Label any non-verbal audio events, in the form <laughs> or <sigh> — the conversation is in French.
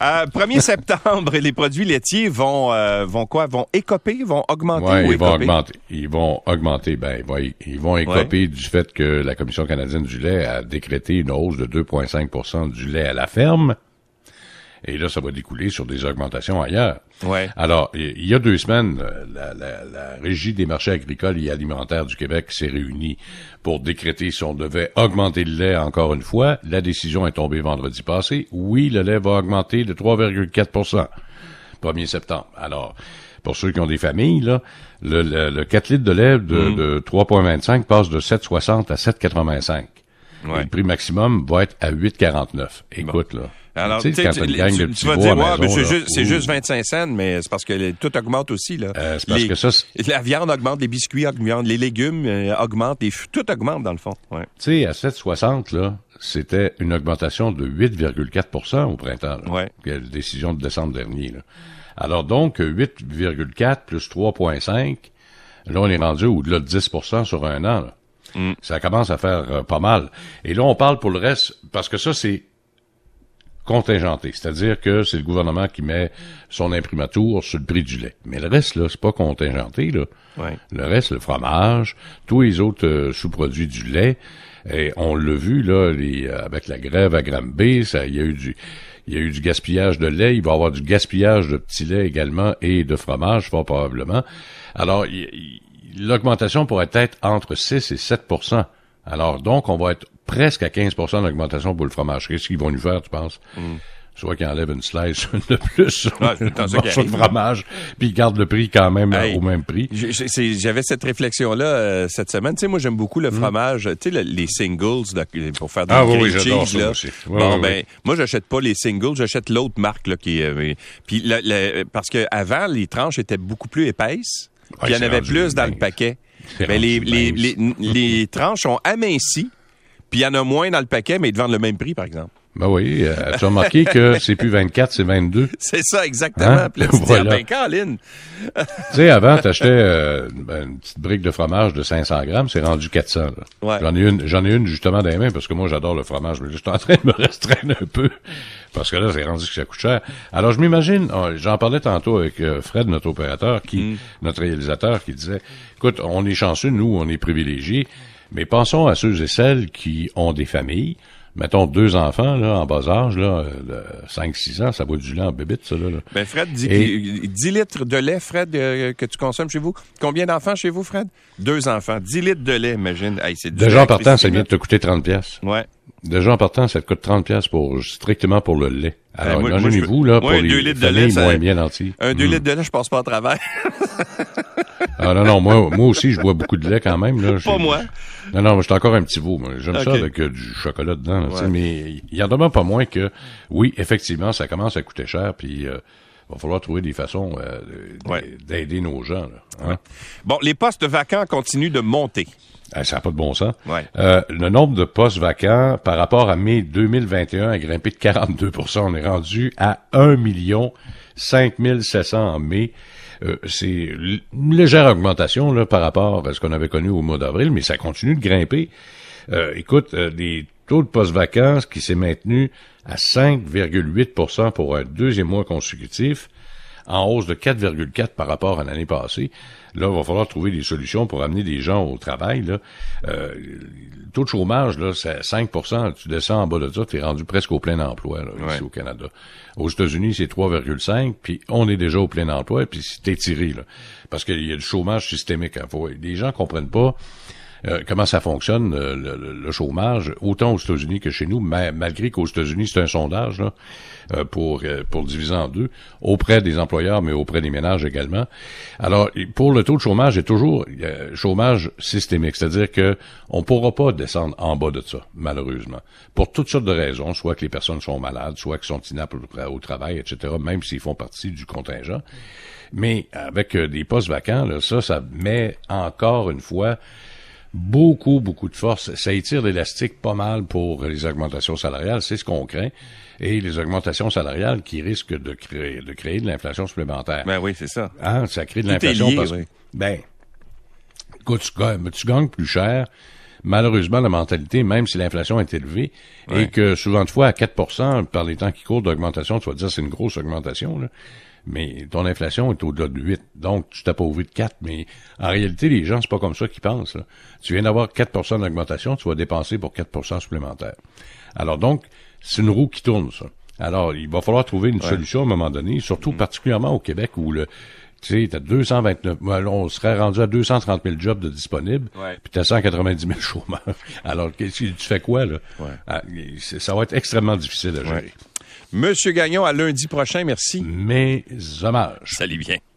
Euh, 1er septembre, les produits laitiers vont, euh, vont quoi? Vont écoper? Vont augmenter Ouais, ou ils vont augmenter. Ils vont augmenter. Ben, ils vont- ils vont écoper du fait que la Commission canadienne du lait a décrété une hausse de 2,5 du lait à la ferme. Et là, ça va découler sur des augmentations ailleurs. Ouais. Alors, il y a deux semaines, euh, la, la- la Régie des marchés agricoles et alimentaires du Québec s'est réunie pour décréter si on devait augmenter le lait encore une fois. La décision est tombée vendredi passé. Oui, le lait va augmenter de 3,4% 1er septembre. Alors, pour ceux qui ont des familles, là, le, le, le 4 litres de lait de, de 3,25 passe de 7,60 à 7,85. Ouais. Et Le prix maximum va être à 8,49. Écoute, là. Alors, tu sais, quand tu une gang de tu vas dire, ouais, mais c'est juste, c'est ouh. juste 25 cents, mais c'est parce que les- tout augmente aussi. Là. Euh, c'est parce Les- que ça, La viande augmente, les biscuits augmentent, les légumes euh, augmentent, les tout augmente dans le fond. Ouais. Tu sais, à 7,60, là, c'était une augmentation de 8,4% au printemps. Là, Ouais. Quelle décision de décembre dernier. Là. Alors donc, 8,4 plus 3,5, là, on est rendu au-delà de 10% sur un an. là. Mm. Ça commence à faire euh, pas mal. Et là, on parle pour le reste, parce que ça, c'est contingenté. C'est-à-dire que c'est le gouvernement qui met son imprimatur sur le prix du lait. Mais le reste, là, c'est pas contingenté, là. Ouais. Le reste, le fromage, tous les autres euh, sous-produits du lait, et on l'a vu là, les, euh, avec la grève à Granby, ça, il y a eu du, il y a eu du gaspillage de lait. Il va y avoir du gaspillage de petits lait également et de fromage, fort probablement. Alors, l'augmentation pourrait être entre 6 et 7% Alors, donc, on va être presque à 15% d'augmentation pour le fromage. Qu'est-ce qu'ils vont nous faire, tu penses? Soit qu'ils enlèvent une slice <laughs> de plus sur. Ouais, c'est le morceau de fromage, puis ils gardent le prix quand même Hey. au même prix. J'avais cette réflexion-là euh, cette semaine. Tu sais, moi, j'aime beaucoup le fromage, tu sais, le- les singles pour faire des. Ah oui, cheese, ça là. aussi. Oui, bon, oui, ben, moi, j'achète pas les singles, j'achète l'autre marque, là, qui euh, puis le- le- parce que avant, les tranches étaient beaucoup plus épaisses, puis il y en avait plus dans le paquet. Ben, les, les, les, les tranches sont amincies, puis il y en a moins dans le paquet, mais ils te vendent le même prix, par exemple. Ben oui, euh, tu as remarqué que <laughs> c'est plus 24, c'est 22. C'est ça, exactement. Hein? Puis là, tu dis, ah, ben, Tu sais, avant, t'achetais euh, ben, une petite brique de fromage de 500 grammes, c'est rendu 400. là. Ouais. J'en ai une, j'en ai une justement dans les mains parce que moi j'adore le fromage, mais je suis en train de me <laughs> restreindre un peu parce que là c'est rendu que ça coûte cher. Alors je m'imagine, oh, j'en parlais tantôt avec euh, Fred, notre opérateur, qui, Mm. notre réalisateur, qui disait, écoute, on est chanceux, nous, on est privilégiés, mais pensons à ceux et celles qui ont des familles. Mettons deux enfants là en bas âge là, de 5-6 ans, ça vaut du lait en bébite ça là. là. Ben Fred dit Et- que 10 litres de lait, Fred, euh, que tu consommes chez vous. Combien d'enfants chez vous, Fred? Deux enfants. 10 litres de lait, imagine. Hey, Déjà en partant, ça vient de te coûter 30 pièces. Ouais. Déjà en partant, ça te coûte 30 pièces pour strictement pour le lait. Alors Ben, moi- moi, imaginez-vous là moi, pour un deux les litres de lait, moins bien nantis. Un 2 Mm. litres de lait, je passe pas à travers. <laughs> Ah non non, moi moi aussi je bois beaucoup de lait quand même là. Pas moi. Non non, suis encore un petit veau. J'aime ça avec euh, du chocolat dedans. là, Ouais. Mais il y en demeure pas moins que oui effectivement ça commence à coûter cher puis euh, va falloir trouver des façons euh, Ouais. d'aider nos gens. Là, hein. Bon, les postes vacants continuent de monter. Ah, ça n'a pas de bon sens. Ouais. Euh, le nombre de postes vacants par rapport à mai 2021 a grimpé de 42% On est rendu à 1 million 5700 en mai. Euh, c'est une légère augmentation par rapport à ce qu'on avait connu au mois d'avril, mais ça continue de grimper. Euh, écoute, euh, les taux de postes vacants qui s'est maintenu à 5,8% pour un deuxième mois consécutif en hausse de 4,4 par rapport à l'année passée. Là, il va falloir trouver des solutions pour amener des gens au travail. Là. Euh, le taux de chômage, là, c'est 5% Tu descends en bas de ça, tu es rendu presque au plein emploi là, ici au Canada. Aux États-Unis, c'est 3,5, puis on est déjà au plein emploi, puis c'est étiré. Là, parce qu'il y a du chômage systémique. Hein. Faut, les gens comprennent pas euh, comment ça fonctionne, euh, le, chômage, autant aux États-Unis que chez nous, ma- malgré qu'aux États-Unis, c'est un sondage euh, pour, pour diviser en deux, auprès des employeurs, mais auprès des ménages également. Alors, pour le taux de chômage, a toujours chômage systémique, c'est-à-dire que on pourra pas descendre en bas de ça, malheureusement, pour toutes sortes de raisons, soit que les personnes sont malades, soit qu'ils sont inaptes au, travail, etc., même s'ils font partie du contingent. Mais avec des postes vacants, là, ça, ça met encore une fois beaucoup, beaucoup de force. Ça étire l'élastique pas mal pour les augmentations salariales, c'est ce qu'on craint. Et les augmentations salariales qui risquent de créer, de créer de l'inflation supplémentaire. Ben oui, c'est ça. Hein, ça crée de l'inflation parce oui. que, ben, écoute, tu gagnes, tu gagnes plus cher. malheureusement, la mentalité, même si l'inflation est élevée, et que souvent de fois, à 4% par les temps qui courent d'augmentation, tu vas dire c'est une grosse augmentation, là, mais ton inflation est au-delà de 8, donc tu t'appauvris de 4, mais en réalité, les gens, c'est pas comme ça qu'ils pensent. Là. Tu viens d'avoir 4% d'augmentation, tu vas dépenser pour 4% supplémentaires. Alors donc, c'est une roue qui tourne, ça. Alors, il va falloir trouver une solution à un moment donné, surtout mm. particulièrement au Québec où le, tu sais, t'as 229, on serait rendu à 230 000 jobs de disponibles, puis t'as 190 000 <laughs> chômeurs. Alors, tu fais quoi, là? Ah, ça va être extrêmement difficile à gérer. Monsieur Gagnon, à lundi prochain, merci. Mes hommages. Salut bien.